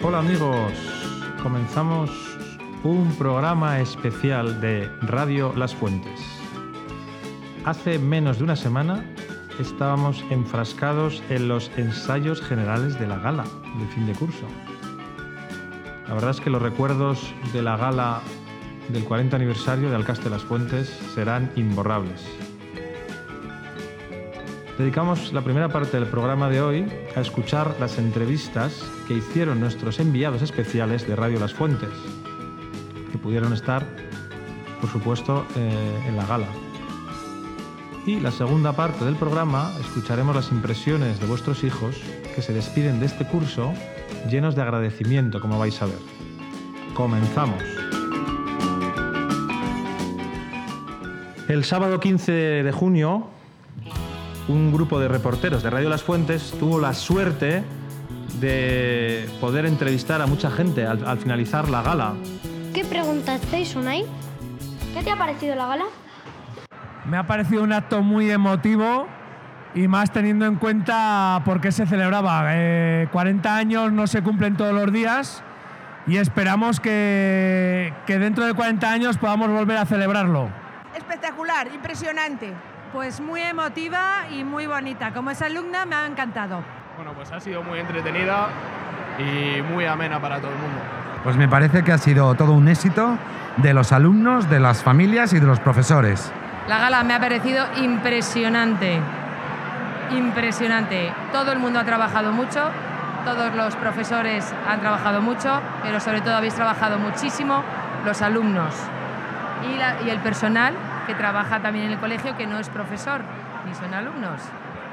Hola amigos, comenzamos un programa especial de Radio Las Fuentes. Hace menos de una semana estábamos enfrascados en los ensayos generales de la gala de fin de curso. La verdad es que los recuerdos de la gala del 40 aniversario de Alcaste las Fuentes serán imborrables. Dedicamos la primera parte del programa de hoy a escuchar las entrevistas que hicieron nuestros enviados especiales de Radio Las Fuentes, que pudieron estar, por supuesto, eh, en la gala. Y la segunda parte del programa escucharemos las impresiones de vuestros hijos que se despiden de este curso llenos de agradecimiento, como vais a ver. Comenzamos. El sábado 15 de junio, un grupo de reporteros de Radio Las Fuentes tuvo la suerte de poder entrevistar a mucha gente al, al finalizar la gala. ¿Qué preguntasteis, Unai? ¿Qué te ha parecido la gala? Me ha parecido un acto muy emotivo y más teniendo en cuenta por qué se celebraba. Eh, 40 años no se cumplen todos los días y esperamos que, que dentro de 40 años podamos volver a celebrarlo. Espectacular, impresionante. Pues muy emotiva y muy bonita. Como es alumna me ha encantado. Bueno, pues ha sido muy entretenida y muy amena para todo el mundo. Pues me parece que ha sido todo un éxito de los alumnos, de las familias y de los profesores. La gala me ha parecido impresionante, impresionante. Todo el mundo ha trabajado mucho, todos los profesores han trabajado mucho, pero sobre todo habéis trabajado muchísimo los alumnos y, la- y el personal que trabaja también en el colegio, que no es profesor ni son alumnos.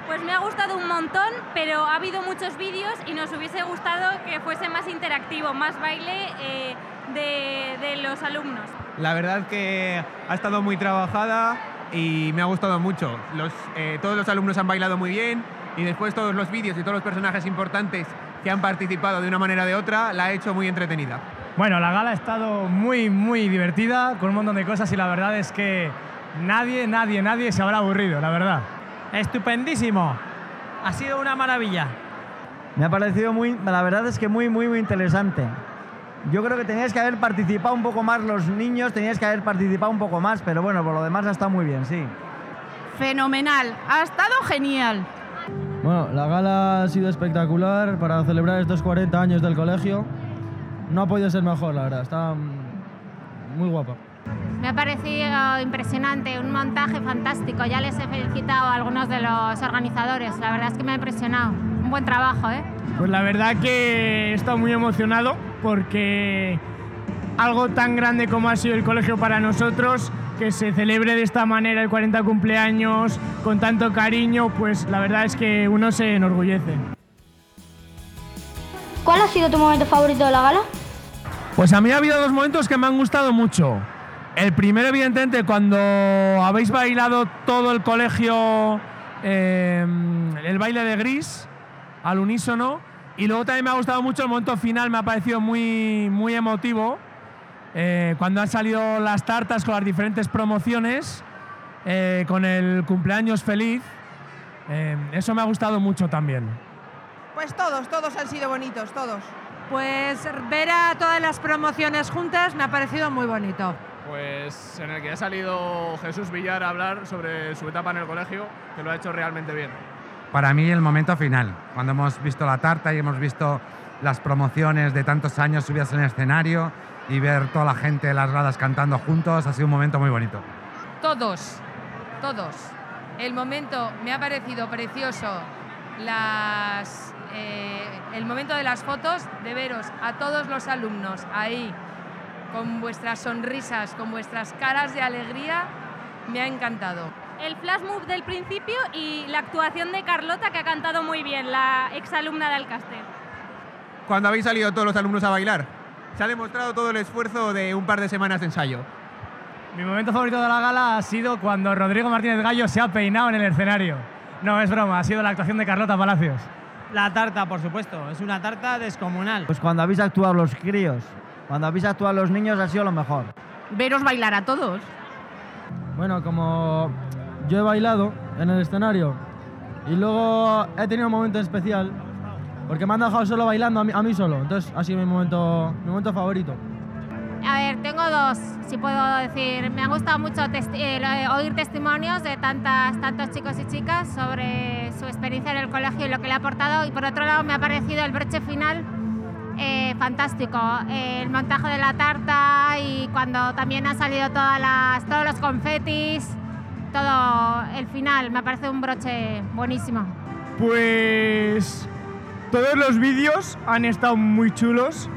Pues me ha gustado un montón, pero ha habido muchos vídeos y nos hubiese gustado que fuese más interactivo, más baile eh, de, de los alumnos. La verdad que ha estado muy trabajada y me ha gustado mucho. Los, eh, todos los alumnos han bailado muy bien y después todos los vídeos y todos los personajes importantes que han participado de una manera o de otra la ha hecho muy entretenida. Bueno, la gala ha estado muy, muy divertida, con un montón de cosas y la verdad es que nadie, nadie, nadie se habrá aburrido, la verdad. Estupendísimo. Ha sido una maravilla. Me ha parecido muy, la verdad es que muy, muy, muy interesante. Yo creo que teníais que haber participado un poco más los niños, teníais que haber participado un poco más, pero bueno, por lo demás ha estado muy bien, sí. Fenomenal, ha estado genial. Bueno, la gala ha sido espectacular para celebrar estos 40 años del colegio. No ha podido ser mejor, la verdad. Está mm, muy guapa. Me ha parecido impresionante, un montaje fantástico. Ya les he felicitado a algunos de los organizadores. La verdad es que me ha impresionado. Un buen trabajo, ¿eh? Pues la verdad que he estado muy emocionado porque algo tan grande como ha sido el colegio para nosotros, que se celebre de esta manera el 40 cumpleaños con tanto cariño, pues la verdad es que uno se enorgullece. ¿Cuál ha sido tu momento favorito de la gala? Pues a mí ha habido dos momentos que me han gustado mucho. El primero, evidentemente, cuando habéis bailado todo el colegio eh, el baile de gris al unísono. Y luego también me ha gustado mucho el momento final, me ha parecido muy, muy emotivo. eh, cuando han salido las tartas con las diferentes promociones, eh, con el cumpleaños feliz. Eh, eso me ha gustado mucho también. Pues todos, todos han sido bonitos, todos. Pues ver a todas las promociones juntas me ha parecido muy bonito. Pues en el que ha salido Jesús Villar a hablar sobre su etapa en el colegio, que lo ha hecho realmente bien. Para mí el momento final, cuando hemos visto la tarta y hemos visto las promociones de tantos años subidas en el escenario y ver toda la gente en las gradas cantando juntos, ha sido un momento muy bonito. Todos, todos. El momento me ha parecido precioso. Las, eh, el momento de las fotos, de veros a todos los alumnos ahí, con vuestras sonrisas, con vuestras caras de alegría, me ha encantado. El flash move del principio y la actuación de Carlota, que ha cantado muy bien, la exalumna de Alcaster. Cuando habéis salido todos los alumnos a bailar, se ha demostrado todo el esfuerzo de un par de semanas de ensayo. Mi momento favorito de la gala ha sido cuando Rodrigo Martínez Gallo se ha peinado en el escenario. No, es broma, ha sido la actuación de Carlota Palacios. La tarta, por supuesto. Es una tarta descomunal. Pues cuando habéis actuado los críos, cuando habéis actuado los niños ha sido lo mejor. Veros bailar a todos. Bueno, como yo he bailado en el escenario y luego he tenido un momento especial porque me han dejado solo bailando a mí, a mí solo. Entonces ha sido mi momento, mi momento favorito. A ver, tengo dos, si puedo decir. Me ha gustado mucho testi- eh, lo- oír testimonios de tantas, tantos chicos y chicas sobre su experiencia en el colegio y lo que le ha aportado. Y por otro lado, me ha parecido el broche final eh, fantástico. El montaje de la tarta y cuando también han salido todas todos los confetis, todo el final. Me parece un broche buenísimo. Pues todos los vídeos han estado muy chulos.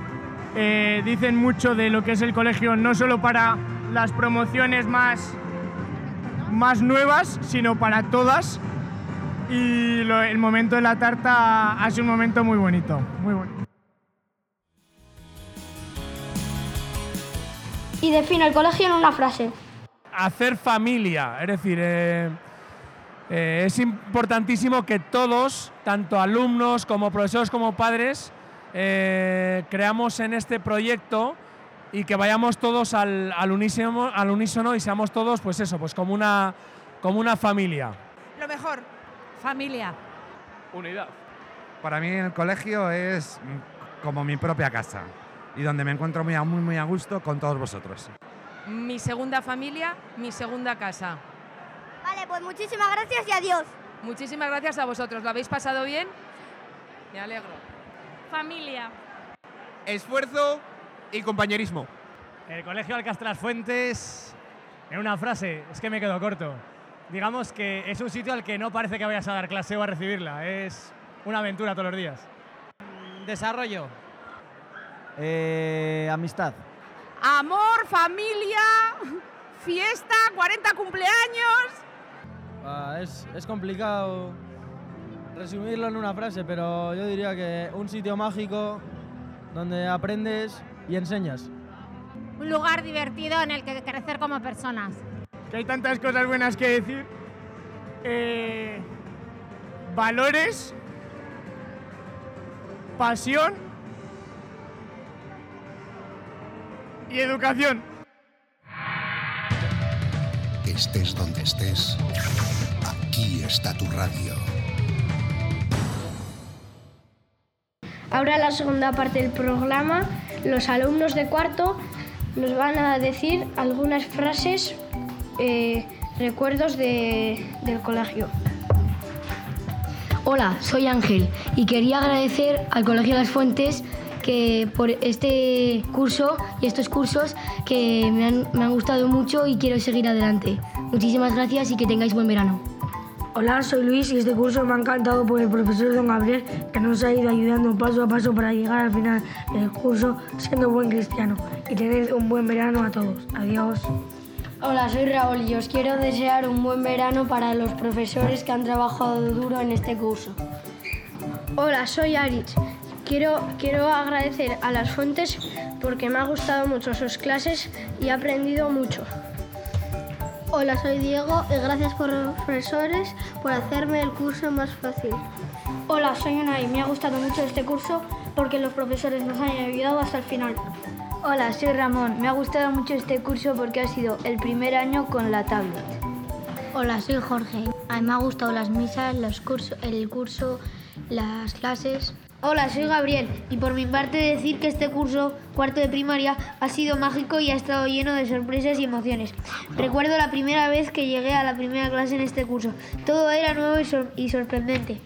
Eh, dicen mucho de lo que es el colegio, no solo para las promociones más, más nuevas, sino para todas. Y el momento de la tarta ha sido un momento muy bonito, muy bonito. Y define el colegio en una frase. hacer familia. Es decir, eh, eh, es importantísimo que todos, tanto alumnos como profesores como padres, eh, creamos en este proyecto y que vayamos todos al, al unísono, al unísono y seamos todos, pues eso, pues como una, como una familia. Lo mejor. Familia. Unidad. Para mí el colegio es como mi propia casa y donde me encuentro muy, a- muy, muy a gusto con todos vosotros. Mi segunda familia, mi segunda casa. Vale, pues muchísimas gracias y adiós. Muchísimas gracias a vosotros. ¿Lo habéis pasado bien? Me alegro. Familia. Esfuerzo y compañerismo. El Colegio Alcastras Fuentes, en una frase, es que me quedo corto. Digamos que es un sitio al que no parece que vayas a dar clase o a recibirla, es una aventura todos los días. Desarrollo. Eh, amistad. Amor, familia, fiesta, 40 cumpleaños. Ah, es, es complicado resumirlo en una frase, pero yo diría que un sitio mágico donde aprendes y enseñas. Un lugar divertido en el que crecer como personas. Que hay tantas cosas buenas que decir. Eh, valores, pasión y educación. Estés donde estés, aquí está tu radio. Ahora la segunda parte del programa, los alumnos de cuarto nos van a decir algunas frases, eh, recuerdos de- del colegio. Hola, soy Ángel y quería agradecer al Colegio Las Fuentes que por este curso y estos cursos que me han, me han gustado mucho y quiero seguir adelante. Muchísimas gracias y que tengáis buen verano. Hola, soy Luis y este curso me ha encantado por el profesor Don Gabriel que nos ha ido ayudando paso a paso para llegar al final del curso siendo buen cristiano y tener un buen verano a todos. Adiós. Hola, soy Raúl y os quiero desear un buen verano para los profesores que han trabajado duro en este curso. Hola, soy Aritz. Quiero, quiero agradecer a las fuentes porque me ha gustado mucho sus clases y he aprendido mucho. Hola, soy Diego y gracias por los profesores por hacerme el curso más fácil. Hola, soy Unai. Me ha gustado mucho este curso porque los profesores nos han ayudado hasta el final. Hola, soy Ramón. Me ha gustado mucho este curso porque ha sido el primer año con la tablet. Hola, soy Jorge. A mí me ha gustado las misas, los cursos, el curso, las clases. Hola, soy Gabriel y por mi parte decir que este curso, cuarto de primaria, ha sido mágico y ha estado lleno de sorpresas y emociones. Recuerdo la primera vez que llegué a la primera clase en este curso. Todo era nuevo y, sor- y sorprendente.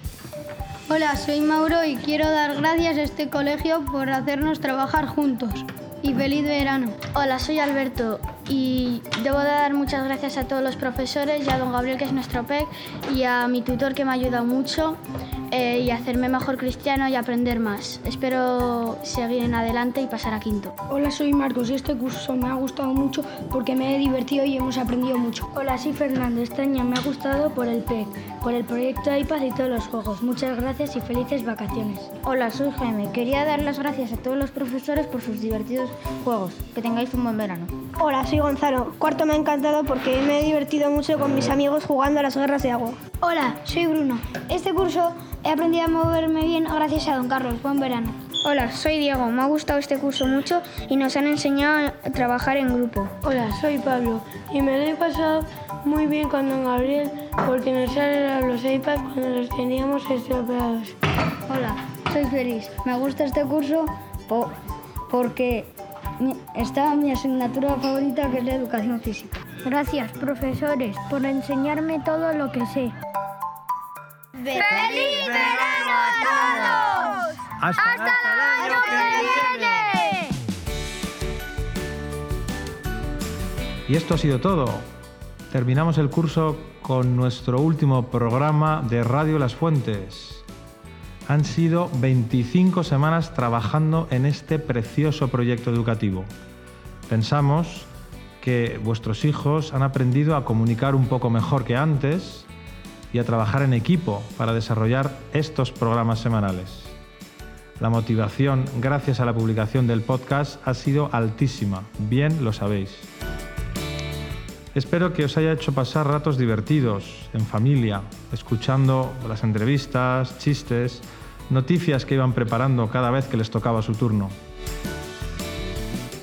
Hola, soy Mauro y quiero dar gracias a este colegio por hacernos trabajar juntos. Y feliz verano. Hola, soy Alberto y debo de dar muchas gracias a todos los profesores y a don Gabriel, que es nuestro PEC, y a mi tutor, que me ha ayudado mucho, eh, y hacerme mejor cristiano y aprender más. Espero seguir en adelante y pasar a quinto. Hola, soy Marcos y este curso me ha gustado mucho porque me he divertido y hemos aprendido mucho. Hola, soy Fernando. Este año me ha gustado por el PEC, por el proyecto iPad y todos los juegos. Muchas gracias y felices vacaciones. Hola, soy Jaime. Quería dar las gracias a todos los profesores por sus divertidos juegos. Que tengáis un buen verano. Hola, soy Gonzalo. Cuarto me ha encantado porque me he divertido mucho con mis amigos jugando a las guerras de agua. Hola, soy Bruno. Este curso he aprendido a moverme bien gracias a don Carlos. Buen verano. Hola, soy Diego. Me ha gustado este curso mucho y nos han enseñado a trabajar en grupo. Hola, soy Pablo y me lo he pasado muy bien con don Gabriel porque nos ha regalado los iPads cuando los teníamos estropeados. Hola, soy feliz. Me gusta este curso porque está mi asignatura favorita que es la educación física. Gracias, profesores, por enseñarme todo lo que sé. ¡Feliz verano a todos! ¡Hasta, el año que viene! Y esto ha sido todo. Terminamos el curso con nuestro último programa de Radio Las Fuentes. Han sido 25 semanas trabajando en este precioso proyecto educativo. Pensamos que vuestros hijos han aprendido a comunicar un poco mejor que antes y a trabajar en equipo para desarrollar estos programas semanales. La motivación, gracias a la publicación del podcast, ha sido altísima, bien lo sabéis. Espero que os haya hecho pasar ratos divertidos, en familia, escuchando las entrevistas, chistes, noticias que iban preparando cada vez que les tocaba su turno.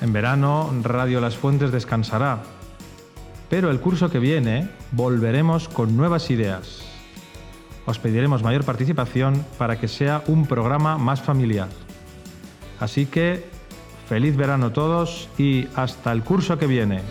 En verano, Radio Las Fuentes descansará, pero el curso que viene volveremos con nuevas ideas. Os pediremos mayor participación para que sea un programa más familiar. Así que, feliz verano todos y hasta el curso que viene.